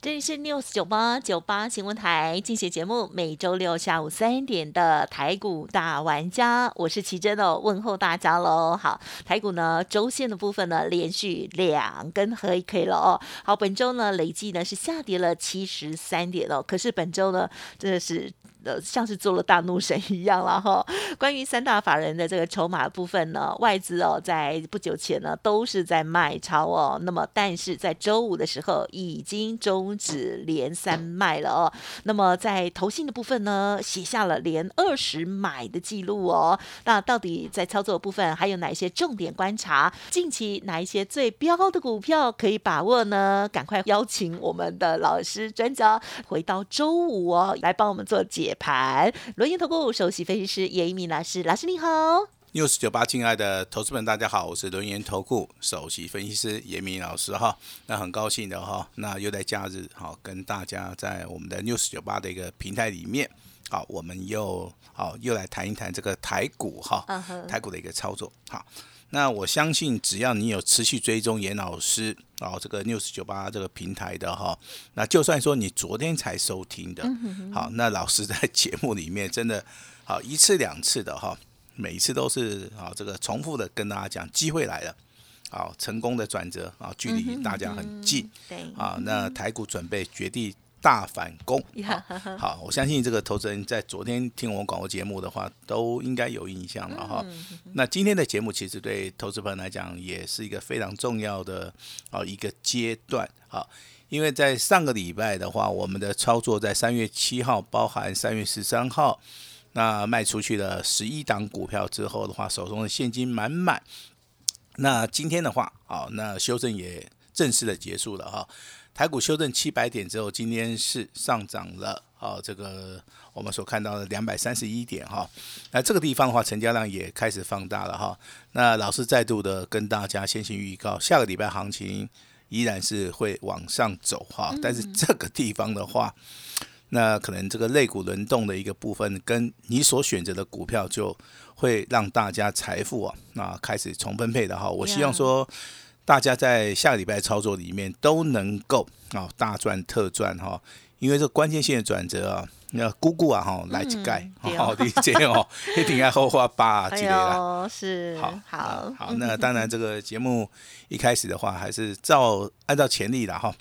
这里是 News 九八九八新闻台进行节目，每周六下午三点的台股大玩家，我是奇珍哦，问候大家喽。好，台股呢周线的部分呢连续两根黑 K 了哦。好，本周呢累计呢是下跌了七十三点哦，可是本周呢真的是。呃，像是做了大怒神一样了哈。关于三大法人的这个筹码部分呢，外资哦，在不久前呢都是在卖超哦。那么，但是在周五的时候已经终止连三卖了哦。那么，在投信的部分呢，写下了连二十买的记录哦。那到底在操作部分还有哪些重点观察？近期哪一些最标的股票可以把握呢？赶快邀请我们的老师专家回到周五哦，来帮我们做解。盘轮研投顾首席分析师叶一鸣老师，老师你好。news 九八，亲爱的投资们，大家好，我是轮研投顾首席分析师严明老师哈。那很高兴的哈，那又在假日好跟大家在我们的 news 九八的一个平台里面，好，我们又好又来谈一谈这个台股哈，台股的一个操作好。那我相信，只要你有持续追踪严老师哦，这个 news 九八这个平台的哈，那就算说你昨天才收听的，好，那老师在 节目里面真的好一次两次的哈，每一次都是啊这个重复的跟大家讲，机会来了，好，成功的转折啊，距离大家很近，对，啊，那台股准备绝地。大反攻，好，我相信这个投资人在昨天听我广播节目的话，都应该有印象了哈。那今天的节目其实对投资朋友来讲也是一个非常重要的啊一个阶段啊，因为在上个礼拜的话，我们的操作在三月七号，包含三月十三号，那卖出去了十一档股票之后的话，手中的现金满满。那今天的话，好，那修正也正式的结束了哈。台股修正七百点之后，今天是上涨了，好，这个我们所看到的两百三十一点哈。那这个地方的话，成交量也开始放大了哈。那老师再度的跟大家先行预告，下个礼拜行情依然是会往上走哈。但是这个地方的话，那可能这个类股轮动的一个部分，跟你所选择的股票，就会让大家财富啊，那开始重分配的哈。我希望说。大家在下个礼拜操作里面都能够啊大赚特赚哈，因为这关键性的转折啊，那姑姑啊哈来几盖，好 理解哦，一定要后花八之类啦，是好好。好，那当然这个节目一开始的话还是照按照潜力的哈。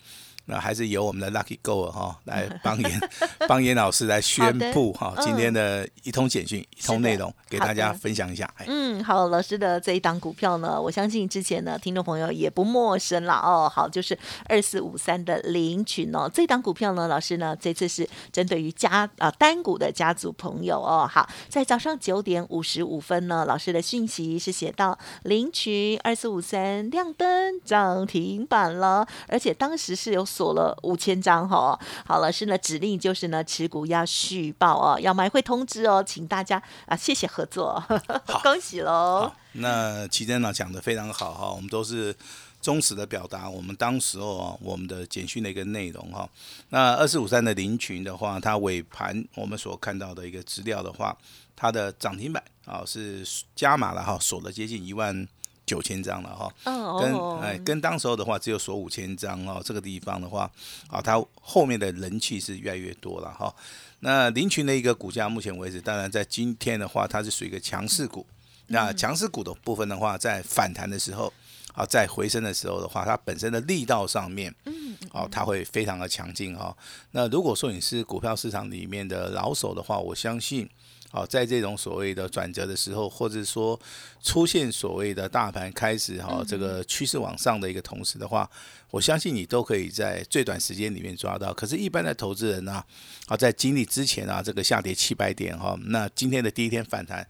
那还是由我们的 Lucky Go 哈来 帮严帮严老师来宣布哈今天的一通简讯一通内容给大家分享一下。嗯，好，老师的这一档股票呢，我相信之前呢听众朋友也不陌生了哦。好，就是二四五三的林群哦，这档股票呢，老师呢这次是针对于家啊单股的家族朋友哦。好，在早上九点五十五分呢，老师的讯息是写到林群二四五三亮灯涨停板了，而且当时是有。锁了五千张哈，好老师呢指令就是呢持股要续报哦，要买会通知哦，请大家啊谢谢合作，恭喜喽。那齐真呢讲的非常好哈，我们都是忠实的表达我们当时哦我们的简讯的一个内容哈。那二四五三的林群的话，它尾盘我们所看到的一个资料的话，它的涨停板啊是加码了哈，锁了接近一万。九千张了哈，跟哎跟当时候的话只有锁五千张哦，这个地方的话啊，它后面的人气是越来越多了哈。那林群的一个股价，目前为止，当然在今天的话，它是属于一个强势股。那强势股的部分的话，在反弹的时候啊，在回升的时候的话，它本身的力道上面，嗯，哦，它会非常的强劲哈。那如果说你是股票市场里面的老手的话，我相信。好，在这种所谓的转折的时候，或者说出现所谓的大盘开始哈这个趋势往上的一个同时的话，我相信你都可以在最短时间里面抓到。可是，一般的投资人呢，啊，在经历之前啊，这个下跌七百点哈，那今天的第一天反弹，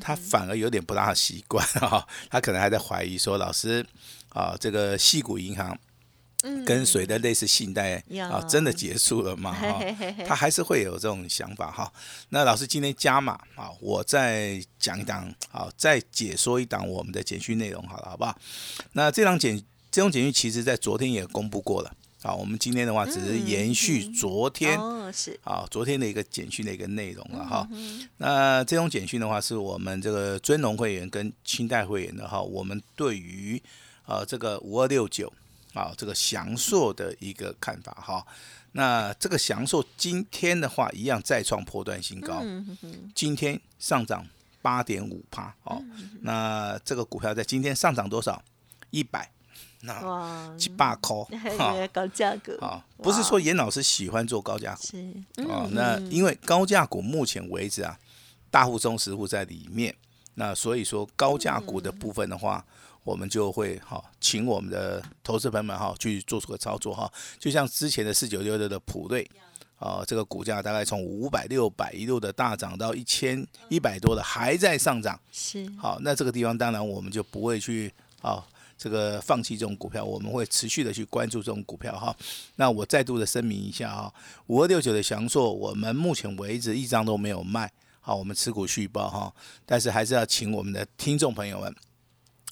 他反而有点不大习惯哈，他可能还在怀疑说，老师啊，这个细股银行跟随的类似信贷啊，真的结束了吗？哈，他还是会有这种想法哈。那老师今天加码啊，我再讲一档，好，再解说一档我们的简讯内容，好了，好不好？那这档简这种简讯其实在昨天也公布过了，啊，我们今天的话只是延续昨天哦，是啊，昨天的一个简讯的一个内容了哈。那这种简讯的话，是我们这个尊龙会员跟清代会员的哈，我们对于呃这个五二六九。啊，这个祥硕的一个看法哈，那这个祥硕今天的话一样再创破断新高，今天上涨八点五帕，哦，那这个股票在今天上涨多少？一百，那七八扣，高价格？啊，不是说严老师喜欢做高价股，是。啊，那因为高价股目前为止啊，大户中实户在里面，那所以说高价股的部分的话。我们就会哈，请我们的投资朋友们哈去做出个操作哈，就像之前的四九六六的普瑞，啊，这个股价大概从五百六百一路的大涨到一千一百多的还在上涨，是好，那这个地方当然我们就不会去啊这个放弃这种股票，我们会持续的去关注这种股票哈。那我再度的声明一下哈，五二六九的翔硕，我们目前为止一张都没有卖，好，我们持股续报哈，但是还是要请我们的听众朋友们。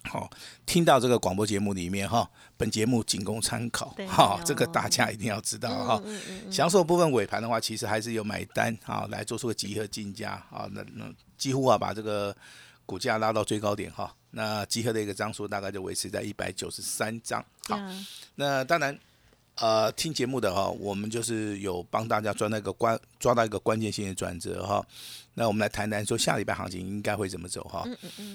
好，听到这个广播节目里面哈，本节目仅供参考哈，这个大家一定要知道哈。享受部分尾盘的话，其实还是有买单啊，来做出个集合竞价啊，那那几乎啊把这个股价拉到最高点哈，那集合的一个张数大概就维持在一百九十三张。好，那当然。呃，听节目的哈，我们就是有帮大家抓那个关抓到一个关键性的转折哈。那我们来谈谈说下礼拜行情应该会怎么走哈。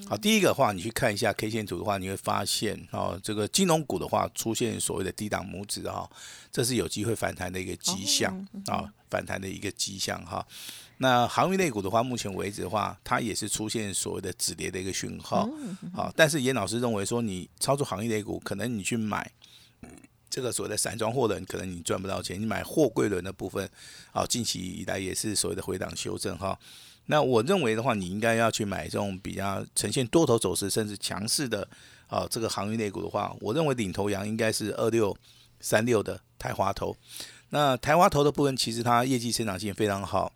好，第一个话，你去看一下 K 线图的话，你会发现哦，这个金融股的话出现所谓的低档拇指哈，这是有机会反弹的一个迹象啊，反弹的一个迹象哈。那航运类股的话，目前为止的话，它也是出现所谓的止跌的一个讯号啊。但是严老师认为说，你操作航运类股，可能你去买。这个所谓的散装货轮，可能你赚不到钱。你买货柜轮的部分，啊，近期以来也是所谓的回档修正哈。那我认为的话，你应该要去买这种比较呈现多头走势甚至强势的啊，这个航运类股的话，我认为领头羊应该是二六三六的台华头。那台华头的部分，其实它业绩成长性非常好，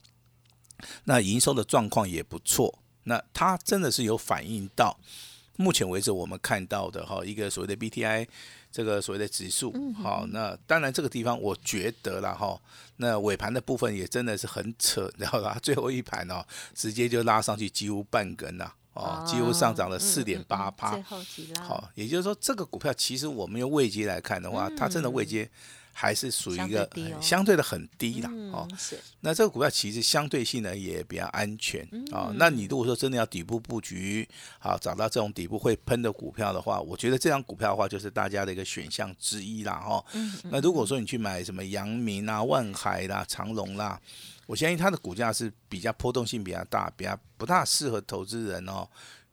那营收的状况也不错。那它真的是有反映到目前为止我们看到的哈，一个所谓的 BTI。这个所谓的指数，好，那当然这个地方我觉得了哈，那尾盘的部分也真的是很扯，你知道吧？最后一盘哦，直接就拉上去几乎半根呐，哦，几乎上涨了四点八趴，好，也就是说这个股票其实我们用位阶来看的话，它真的位阶。还是属于一个相对的很低啦，哦，那这个股票其实相对性呢也比较安全啊。那你如果说真的要底部布局，好找到这种底部会喷的股票的话，我觉得这张股票的话就是大家的一个选项之一啦，哈。那如果说你去买什么阳明啊、万海啦、长隆啦，我相信它的股价是比较波动性比较大，比较不大适合投资人哦。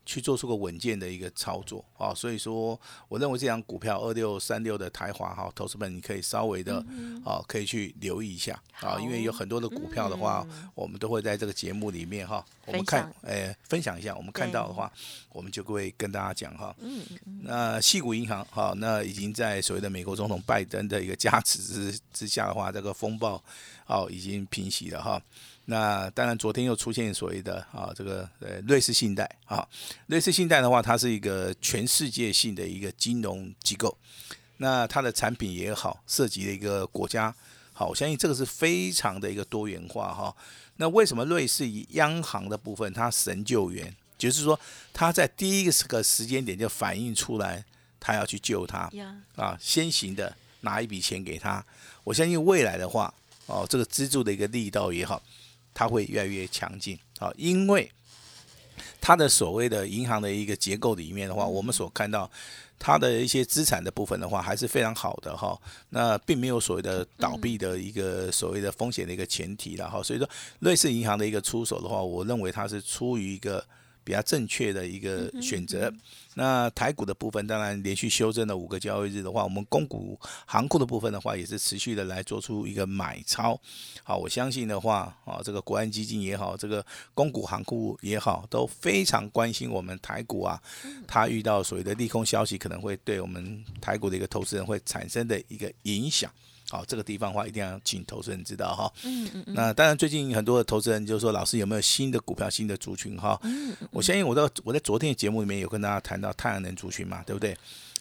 去做出个稳健的一个操作啊，所以说我认为这张股票二六三六的台华哈，投资本你可以稍微的啊，可以去留意一下啊，因为有很多的股票的话，我们都会在这个节目里面哈，我们看诶分享一下，我们看到的话，我们就会跟大家讲哈。嗯嗯。那细谷银行哈，那已经在所谓的美国总统拜登的一个加持之之下的话，这个风暴哦已经平息了哈。那当然，昨天又出现所谓的啊，这个呃瑞士信贷啊，瑞士信贷的话，它是一个全世界性的一个金融机构，那它的产品也好，涉及的一个国家，好，我相信这个是非常的一个多元化哈。那为什么瑞士央行的部分它神救援，就是说它在第一个个时间点就反映出来，它要去救它啊，先行的拿一笔钱给他，我相信未来的话，哦，这个资助的一个力道也好。它会越来越强劲啊，因为它的所谓的银行的一个结构里面的话，我们所看到它的一些资产的部分的话，还是非常好的哈。那并没有所谓的倒闭的一个所谓的风险的一个前提了哈。所以说，瑞士银行的一个出手的话，我认为它是出于一个比较正确的一个选择。那台股的部分，当然连续修正了五个交易日的话，我们公股行库的部分的话，也是持续的来做出一个买超。好，我相信的话，啊，这个国安基金也好，这个公股行库也好，都非常关心我们台股啊。它遇到所谓的利空消息，可能会对我们台股的一个投资人会产生的一个影响。好，这个地方的话，一定要请投资人知道哈。嗯嗯嗯。那当然，最近很多的投资人就说，老师有没有新的股票、新的族群哈？嗯嗯。我相信我在我在昨天的节目里面有跟大家谈到太阳能族群嘛，对不对？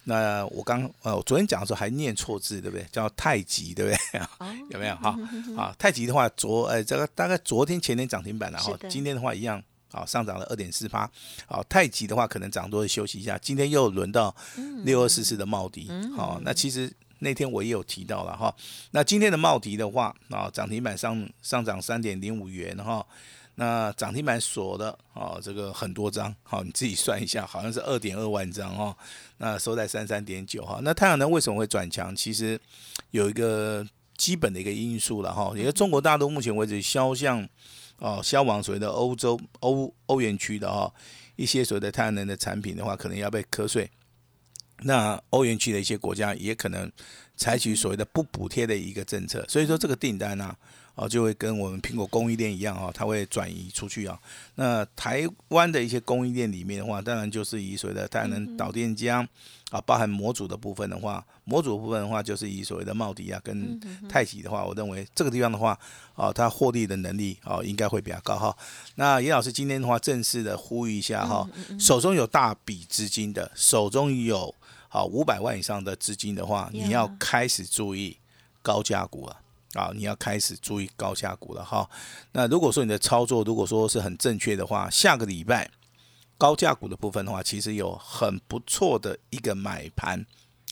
那我刚呃，我昨天讲的时候还念错字，对不对？叫太极，对不对？有没有哈？啊，太极的话，昨呃这个大概昨天前天涨停板了哈，今天的话一样，啊上涨了二点四八。好，太极的话可能涨多休息一下，今天又轮到六二四四的茂迪。好，那其实。那天我也有提到了哈，那今天的茂迪的话啊，涨停板上上涨三点零五元哈，那涨停板锁的啊，这个很多张，好，你自己算一下，好像是二点二万张哦，那收在三三点九哈，那太阳能为什么会转强？其实有一个基本的一个因素了哈，因为中国大陆目前为止销向哦销往所谓的欧洲欧欧元区的哈一些所谓的太阳能的产品的话，可能要被瞌睡。那欧元区的一些国家也可能采取所谓的不补贴的一个政策，所以说这个订单呢，哦就会跟我们苹果供应链一样啊，它会转移出去啊。那台湾的一些供应链里面的话，当然就是以所谓的太阳能导电浆啊，包含模组的部分的话，模组部分的话就是以所谓的茂迪啊跟太极的话，我认为这个地方的话，啊，它获利的能力啊应该会比较高哈。那严老师今天的话，正式的呼吁一下哈，手中有大笔资金的，手中有。好，五百万以上的资金的话，你要开始注意高价股了啊！你要开始注意高价股了哈。那如果说你的操作如果说是很正确的话，下个礼拜高价股的部分的话，其实有很不错的一个买盘，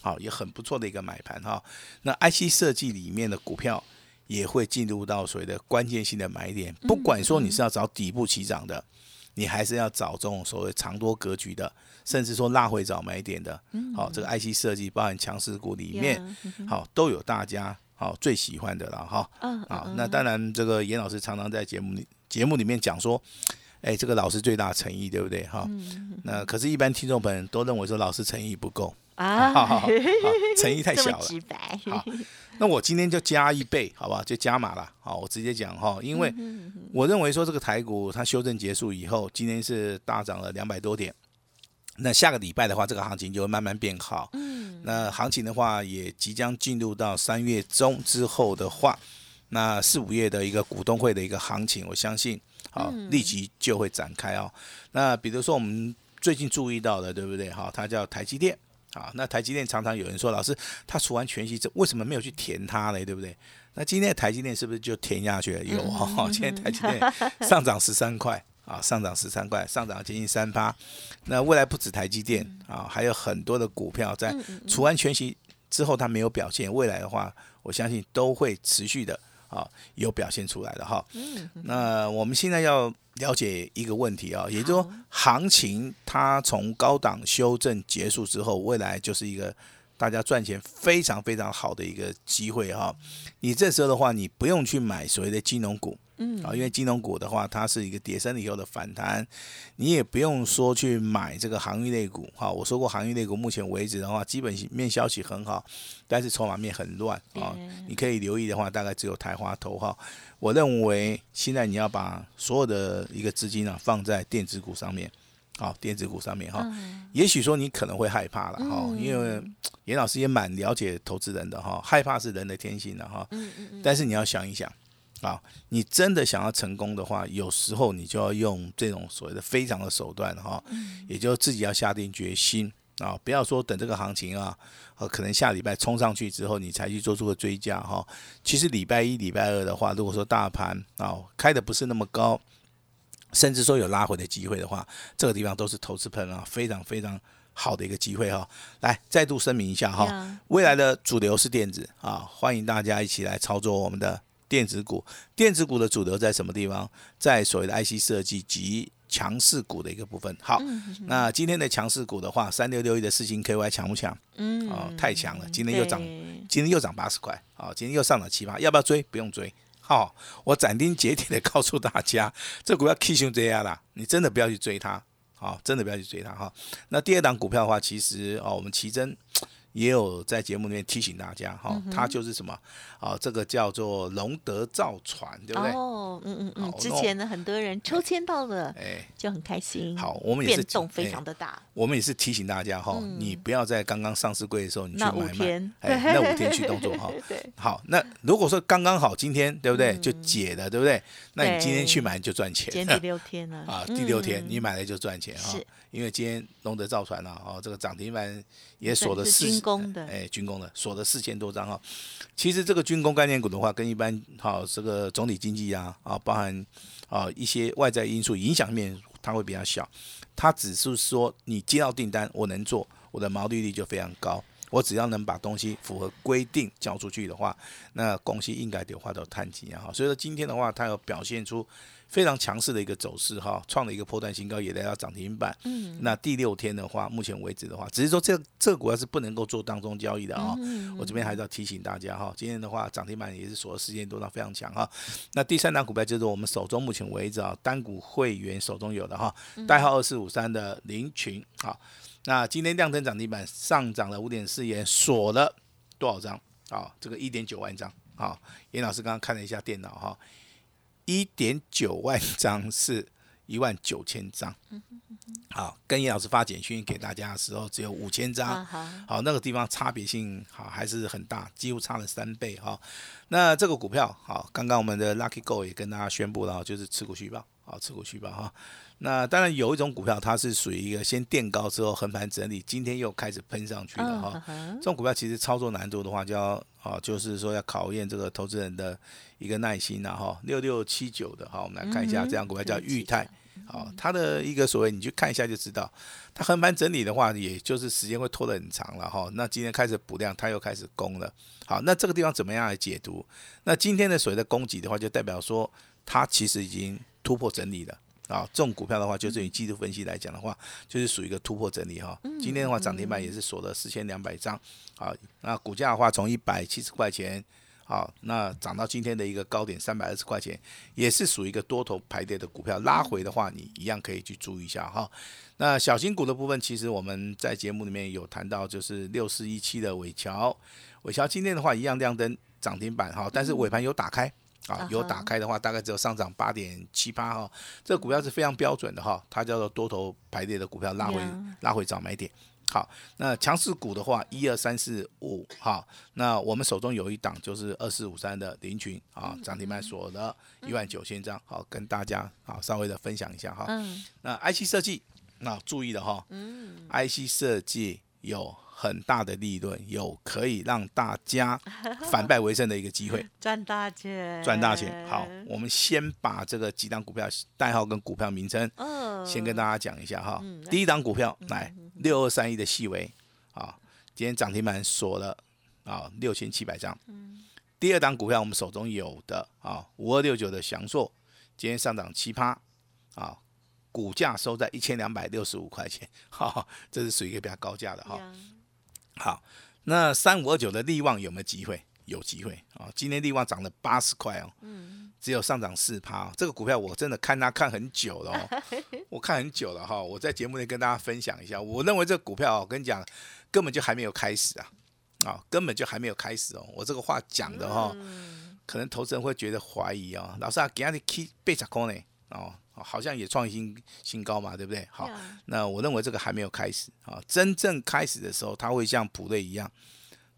好，也很不错的一个买盘哈。那 IC 设计里面的股票也会进入到所谓的关键性的买点，不管说你是要找底部起涨的，你还是要找这种所谓长多格局的。甚至说拉回早买点的，好，这个 IC 设计包含强势股里面，好都有大家好最喜欢的了哈。啊，那当然这个严老师常常在节目里节目里面讲说，哎，这个老师最大诚意，对不对哈？那可是，一般听众朋友都认为说老师诚意不够啊，诚意太小了。好，那我今天就加一倍，好不好？就加码了。好，我直接讲哈，因为我认为说这个台股它修正结束以后，今天是大涨了两百多点。那下个礼拜的话，这个行情就会慢慢变好。嗯，那行情的话，也即将进入到三月中之后的话，那四五月的一个股东会的一个行情，我相信，好，立即就会展开哦。那比如说我们最近注意到的，对不对？哈，它叫台积电。好，那台积电常常有人说，老师，他除完全息，这为什么没有去填它呢？对不对？那今天的台积电是不是就填下去了？有哈，今天台积电上涨十三块。啊，上涨十三块，上涨接近三八。那未来不止台积电啊，还有很多的股票在除完全息之后，它没有表现。未来的话，我相信都会持续的啊有表现出来的哈。那我们现在要了解一个问题啊，也就是说，行情它从高档修正结束之后，未来就是一个大家赚钱非常非常好的一个机会哈。你这时候的话，你不用去买所谓的金融股。嗯啊，因为金融股的话，它是一个跌升以后的反弹，你也不用说去买这个行业类股哈。我说过，行业类股目前为止的话，基本面消息很好，但是筹码面很乱啊。你可以留意的话，大概只有台华投哈。我认为现在你要把所有的一个资金啊放在电子股上面，好，电子股上面哈。也许说你可能会害怕了哈，因为严老师也蛮了解投资人的哈，害怕是人的天性的哈。嗯嗯嗯。但是你要想一想。啊，你真的想要成功的话，有时候你就要用这种所谓的非常的手段哈，也就自己要下定决心啊，不要说等这个行情啊，呃，可能下礼拜冲上去之后，你才去做出个追加哈。其实礼拜一、礼拜二的话，如果说大盘啊开的不是那么高，甚至说有拉回的机会的话，这个地方都是投资朋友啊非常非常好的一个机会哈。来，再度声明一下哈，未来的主流是电子啊，欢迎大家一起来操作我们的。电子股，电子股的主流在什么地方？在所谓的 IC 设计及强势股的一个部分。好，那今天的强势股的话，三六六一的四星 KY 强不强？嗯，哦，太强了，今天又涨，今天又涨八十块，哦，今天又上涨七八，要不要追？不用追。好，我斩钉截铁的告诉大家，这股票 K 熊这样啦，你真的不要去追它。哦，真的不要去追它哈。那第二档股票的话，其实哦，我们奇珍。也有在节目里面提醒大家哈，它就是什么啊？这个叫做龙德造船，对不对？哦，嗯嗯嗯。之前呢，很多人抽签到了，哎，就很开心。好，我们也是变动非常的大。我们也是提醒大家哈，你不要在刚刚上市柜的时候你去买卖，哎，那五天去动作哈。对。好，那如果说刚刚好今天对不对就解了对不对？那你今天去买就赚钱。第六天了 啊，第六天你买了就赚钱哈。因为今天龙德造船啊，哦，这个涨停板也锁了四，哎，军工的锁了四千多张哈。其实这个军工概念股的话，跟一般好这个总体经济啊，啊，包含啊一些外在因素影响面，它会比较小。它只是说你接到订单，我能做，我的毛利率就非常高。我只要能把东西符合规定交出去的话，那公司应该得花到探底啊。所以说今天的话，它有表现出。非常强势的一个走势哈，创了一个破断新高，也来到涨停板。嗯，那第六天的话，目前为止的话，只是说这这个股票是不能够做当中交易的啊。我这边还是要提醒大家哈，今天的话涨停板也是锁了时间多，到非常强哈。那第三档股票就是我们手中目前为止啊单股会员手中有的哈，代号二四五三的林群好，那今天量增涨停板上涨了五点四元，锁了多少张啊？这个一点九万张啊。严老师刚刚看了一下电脑哈。一点九万张是一万九千张，好，跟严老师发简讯给大家的时候只有五千张，好，那个地方差别性好还是很大，几乎差了三倍哈。那这个股票好，刚刚我们的 Lucky Go 也跟大家宣布了，就是持股续报，好，持股续报哈。那当然有一种股票，它是属于一个先垫高之后横盘整理，今天又开始喷上去了哈。这种股票其实操作难度的话，就要啊，就是说要考验这个投资人的一个耐心呐哈。六六七九的哈，我们来看一下，这样股票叫裕泰，好，它的一个所谓你去看一下就知道，它横盘整理的话，也就是时间会拖得很长了哈。那今天开始补量，它又开始攻了。好，那这个地方怎么样来解读？那今天的所谓的攻击的话，就代表说它其实已经突破整理了。啊，这种股票的话，就是以技术分析来讲的话，就是属于一个突破整理哈。今天的话，涨停板也是锁了四千两百张。好，那股价的话，从一百七十块钱，好，那涨到今天的一个高点三百二十块钱，也是属于一个多头排列的股票。拉回的话，你一样可以去注意一下哈。那小型股的部分，其实我们在节目里面有谈到，就是六四一七的尾桥，尾桥今天的话一样亮灯涨停板哈，但是尾盘有打开。啊，有打开的话，大概只有上涨八点七八哈，这个股票是非常标准的哈，它叫做多头排列的股票，拉回拉回找买点。好，那强势股的话，一二三四五哈，那我们手中有一档就是二四五三的林群啊，涨停板锁的一万九千张，好，跟大家啊稍微的分享一下哈。嗯。那 IC 设计，那注意了哈。嗯。IC 设计有。很大的利润，有可以让大家 反败为胜的一个机会，赚大钱，赚大钱。好，我们先把这个几档股票代号跟股票名称，先跟大家讲一下哈。第一档股票来六二三一的细微，啊，今天涨停板锁了啊六千七百张。第二档股票我们手中有的啊五二六九的祥硕，今天上涨七趴，啊，股价收在一千两百六十五块钱，哈，这是属于一个比较高价的哈。好，那三五二九的利旺有没有机会？有机会啊！今天利旺涨了八十块哦，嗯，只有上涨四趴。这个股票我真的看它看很久了哦，我看很久了哈。我在节目里跟大家分享一下，我认为这个股票，我跟你讲，根本就还没有开始啊，啊，根本就还没有开始哦。我这个话讲的哈，可能投资人会觉得怀疑哦，老师啊，给他的 key 被砸空呢，哦。好像也创新新高嘛，对不对？好，那我认为这个还没有开始啊。真正开始的时候，它会像普瑞一样，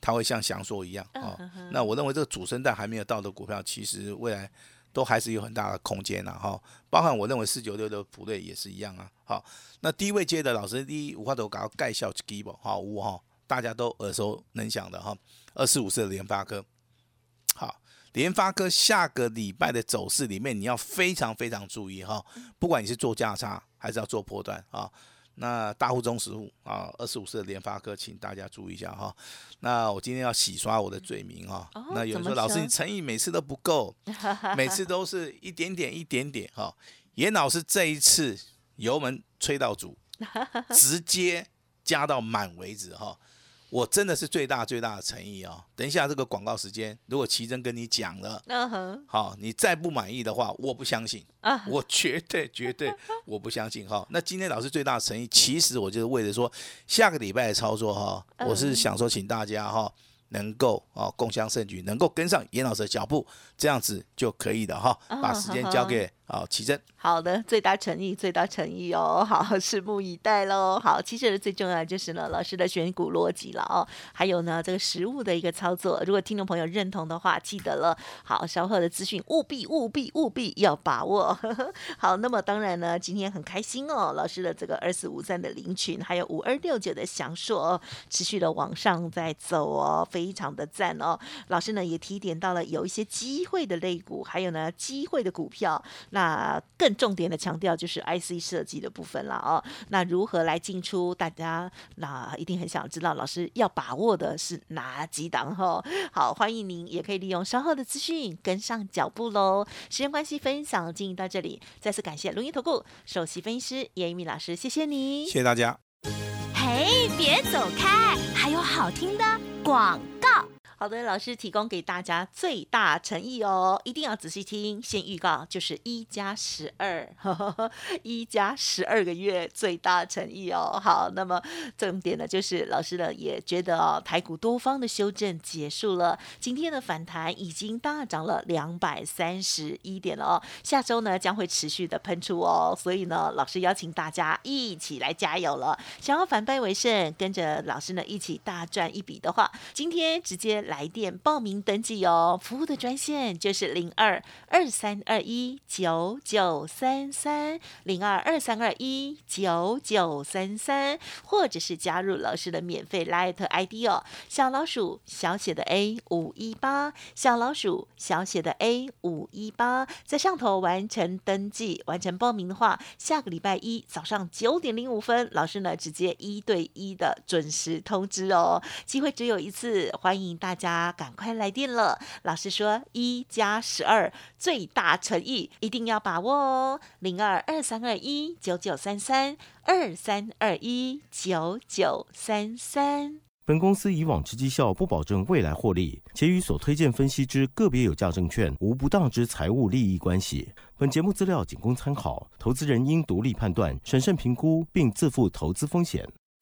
它会像翔硕一样啊。那我认为这个主升段还没有到的股票，其实未来都还是有很大的空间呐。哈，包含我认为四九六的普瑞也是一样啊。好，那低位接的老师第一五花头搞盖笑 Skibo 哈五哈，大家都耳熟能详的哈。二四五四的联发科，好。联发科下个礼拜的走势里面，你要非常非常注意哈，不管你是做价差还是要做波段啊，那大户中实户啊，二十五岁的联发科，请大家注意一下哈。那我今天要洗刷我的罪名哈。那有人说老师你诚意每次都不够，每次都是一点点一点点哈。严老师这一次油门吹到足，直接加到满为止哈。我真的是最大最大的诚意哦。等一下这个广告时间，如果奇珍跟你讲了，嗯哼，好，你再不满意的话，我不相信啊我绝对绝对 我不相信哈。那今天老师最大的诚意，其实我就是为了说下个礼拜的操作哈，嗯我是想说请大家哈。能够哦共襄盛举，能够跟上严老师的脚步，这样子就可以了哈。啊把时间交给好奇珍。好的，最大诚意，最大诚意哦。好，拭目以待喽。好，其实最重要的就是呢，老师的选股逻辑了哦，还有呢这个实物的一个操作。如果听众朋友认同的话，记得了。好，稍后的资讯务必务必务必要把握。好，那么当然呢，今天很开心哦，老师的这个二四五三的林群，还有五二六九的祥硕哦，持续的往上在走哦，非常的赞哦。老师呢也提点到了有一些机会的类股，还有呢机会的股票。那更重点的强调就是 IC 设计的部分了哦。那如何来进出？大家那一定很想知道，老师要把握的是哪几档哈？好，欢迎您也可以利用稍后的资讯跟上脚步喽。时间关系，分享进行到这里，再次感谢龙岩投顾首席分析师严一鸣老师，谢谢你谢。谢大家。嘿，别走开，还有好听的广告。好的，老师提供给大家最大诚意哦，一定要仔细听。先预告就是一加十二，一加十二个月最大诚意哦。好，那么重点呢，就是老师呢也觉得哦，台股多方的修正结束了，今天的反弹已经大涨了两百三十一点了哦。下周呢将会持续的喷出哦，所以呢，老师邀请大家一起来加油了。想要反败为胜，跟着老师呢一起大赚一笔的话，今天直接来来电报名登记哦。服务的专线就是零二二三二一九九三三零二二三二一九九三三，或者是加入老师的免费 Light ID 哦，小老鼠小写的 A 五一八，小老鼠小写的 A 五一八，在上头完成登记、完成报名的话，下个礼拜一早上九点零五分，老师呢直接一对一的准时通知哦。机会只有一次，欢迎大家家赶快来电了。老师说一加十二最大诚意，一定要把握哦。零二二三二一九九三三二三二一九九三三。本公司以往之绩效不保证未来获利，且与所推荐分析之个别有价证券无不当之财务利益关系。本节目资料仅供参考，投资人应独立判断、审慎评估，并自负投资风险。